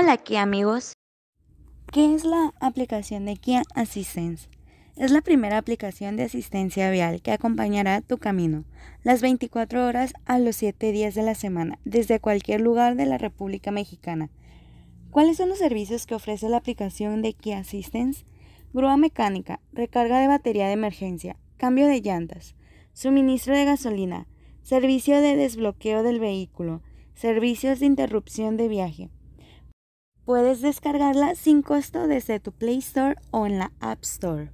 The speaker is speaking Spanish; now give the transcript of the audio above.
Hola Kia amigos. ¿Qué es la aplicación de Kia Assistance? Es la primera aplicación de asistencia vial que acompañará tu camino las 24 horas a los 7 días de la semana desde cualquier lugar de la República Mexicana. ¿Cuáles son los servicios que ofrece la aplicación de Kia Assistance? Grúa mecánica, recarga de batería de emergencia, cambio de llantas, suministro de gasolina, servicio de desbloqueo del vehículo, servicios de interrupción de viaje. Puedes descargarla sin costo desde tu Play Store o en la App Store.